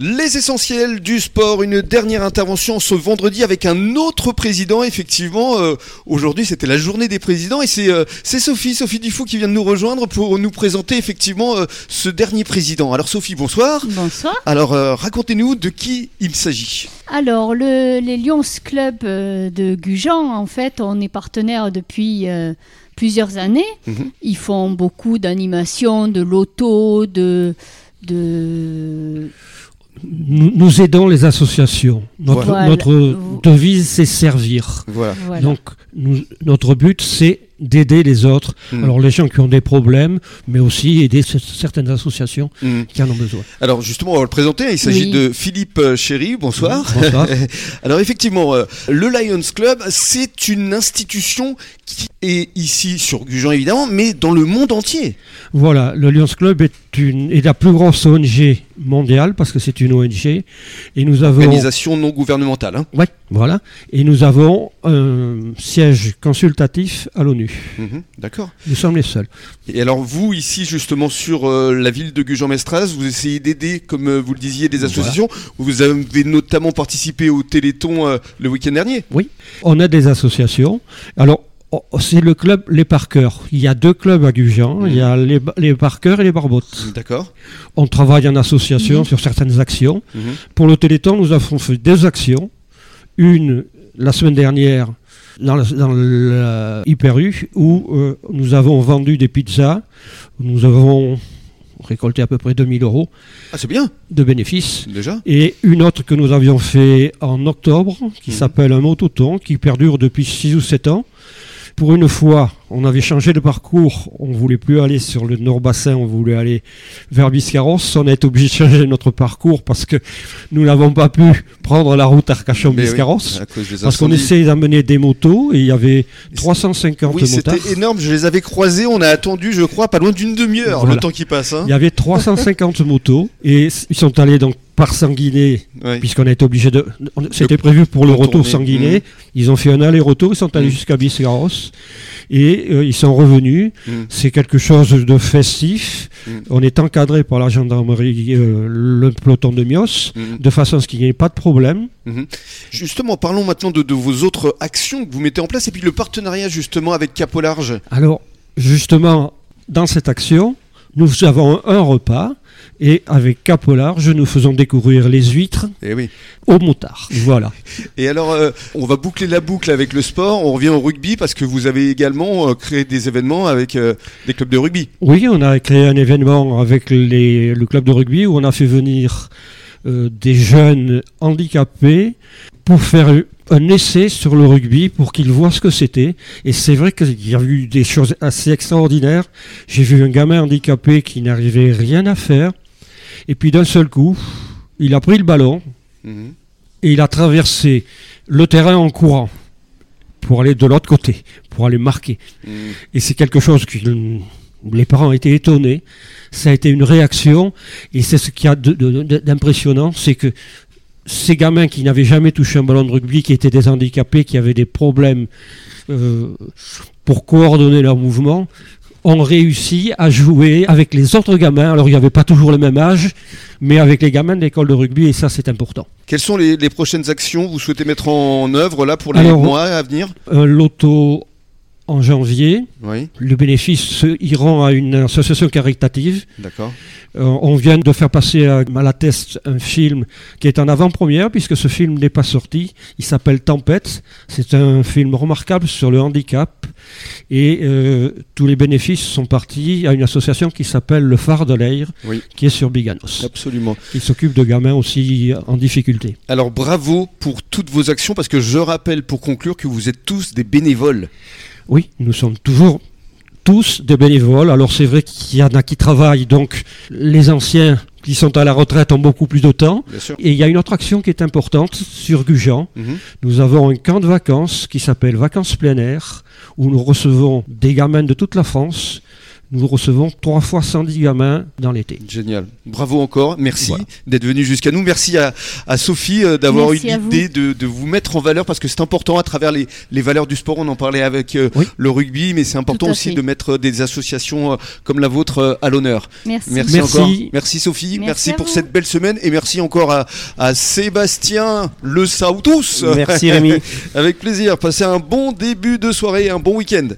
Les essentiels du sport, une dernière intervention ce vendredi avec un autre président. Effectivement, euh, aujourd'hui c'était la journée des présidents et c'est euh, Sophie, Sophie qui vient de nous rejoindre pour nous présenter effectivement euh, ce dernier président. Alors Sophie, bonsoir. Bonsoir. Alors racontez-nous de qui il s'agit. Alors, le- les Lions Club de Gujan, en fait, on est partenaire depuis plusieurs années. Mhm. Ils font beaucoup d'animations, de loto, de, de... Nous, nous aidons les associations. Notre, Voilà. notre Vous- devise, c'est servir. Voilà. Voilà. Donc, nous- notre but, c'est d'aider les autres. Mm. Alors, les gens qui ont des problèmes, mais aussi aider certaines associations Mm. qui en ont besoin. Alors justement, on va le présenter. Il s'agit Oui. de Philippe euh, Chéry. Bonsoir. Bonsoir. Alors effectivement, euh, le Lions Club, c'est une institution qui est ici sur Gujan évidemment, mais dans le monde entier. Voilà, le Lions Club est, une, est la plus grosse ONG mondiale parce que c'est une ONG. Et nous avons. Organisation non gouvernementale. hein. Ouais, voilà. Et nous avons un siège consultatif à l'ONU. Mhm, D'accord. Nous sommes les seuls. Et alors vous, ici justement sur euh, la ville de Gujan-Mestras, vous essayez d'aider, comme euh, vous le disiez, des associations. Vous avez notamment participé au Téléthon euh, le week-end dernier. On a des associations. Alors, c'est le club Les Parkers. Il y a deux clubs à Gujan. Mhm. Il y a les, les Parkers et les Barbottes. D'accord. On travaille en association Mhm. sur certaines actions. Mhm. Pour le Téléthon, nous avons fait deux actions. Une, la semaine dernière, dans, la- dans où euh, nous avons vendu des pizzas. Nous avons récolté à peu près 2000 euros Ah c'est bien, de bénéfices. déjà. Et une autre que nous avions fait en octobre, qui Mhm. s'appelle un mototon, qui perdure depuis 6 ou 7 ans. Pour une fois, on avait changé de parcours. On voulait plus aller sur le Nord-Bassin, on voulait aller vers Biscarros. On a été obligé de changer notre parcours parce que nous n'avons pas pu prendre la route oui, Arcachon-Biscarros. Parce qu'on essayait d'amener des motos et il y avait 350 Oui, motards. c'était énorme. Je les avais croisés. On a attendu, je crois, pas loin d'une demi-heure Voilà. le temps qui passe. Hein. Il y avait 350 motos et ils sont allés donc par Sanguiné Ouais. puisqu'on a été obligé de. C'était prévu pour le retour sanguiné. Mhm. Ils ont fait un aller-retour, ils sont allés Mhm. jusqu'à Biscarros et euh, ils sont revenus. Mhm. C'est quelque chose de festif. On est encadré par la gendarmerie, euh, le peloton de Mios, de façon à ce qu'il n'y ait pas de problème. Mhm. Justement, parlons maintenant de, de vos autres actions que vous mettez en place et puis le partenariat justement avec Cap au Large. Alors, justement, dans cette action, nous avons un repas et avec Cap au large, nous faisons découvrir les huîtres Et oui. aux motards. Voilà. Et alors, euh, on va boucler la boucle avec le sport. On revient au rugby parce que vous avez également euh, créé des événements avec euh, des clubs de rugby. Oui, on a créé un événement avec les- le club de rugby où on a fait venir euh, des jeunes handicapés pour faire un essai sur le rugby pour qu'ils voient ce que c'était. Et c'est vrai qu'il y a eu des choses assez extraordinaires. J'ai vu un gamin handicapé qui n'arrivait rien à faire. Et puis d'un seul coup, il a pris le ballon Mhm. et il a traversé le terrain en courant pour aller de l'autre côté, pour aller marquer. Mhm. Et c'est quelque chose que les parents étaient étonnés. Ça a été une réaction. Et c'est ce qu'il y a d'impressionnant, c'est que ces gamins qui n'avaient jamais touché un ballon de rugby, qui étaient des handicapés, qui avaient des problèmes euh, pour coordonner leurs mouvements, ont réussi à jouer avec les autres gamins. Alors il n'y avait pas toujours le même âge, mais avec les gamins de l'école de rugby, et ça c'est important. Quelles sont les, les prochaines actions que vous souhaitez mettre en œuvre là pour les Alors, mois à venir? Un loto en janvier. Oui, Le bénéfice iront à une association caritative. d'accord. Euh, on vient de faire passer à, à la test un film qui est en avant-première puisque ce film n'est pas sorti. Il s'appelle Tempête. C'est un film remarquable sur le handicap et euh, tous les bénéfices sont partis à une association qui s'appelle le Phare de l'Air Oui. qui est sur Biganos. Absolument. qui s'occupe de gamins aussi en difficulté. Alors bravo pour toutes vos actions parce que je rappelle pour conclure que vous êtes tous des bénévoles. Oui, nous sommes toujours tous des bénévoles. Alors c'est vrai qu'il y en a qui travaillent, donc les anciens qui sont à la retraite ont beaucoup plus de temps. Et il y a une autre action qui est importante sur Gujan. Mhm. Nous avons un camp de vacances qui s'appelle Vacances plein air, où nous recevons des gamins de toute la France. Nous recevons trois fois 110 gamins dans l'été. Génial. Bravo encore. Merci Voilà. d'être venu jusqu'à nous. Merci à, à Sophie euh, d'avoir eu l'idée de, de vous mettre en valeur parce que c'est important à travers les, les valeurs du sport. On en parlait avec euh, Oui. le rugby, mais c'est important aussi fait. de mettre des associations euh, comme la vôtre euh, à l'honneur. Merci. Merci, Merci. encore. Merci Sophie. Merci, pour vous. cette belle semaine et merci encore à, à Sébastien Le Sautus. Merci Rémi. Avec plaisir. Passez un bon début de soirée et un bon week-end.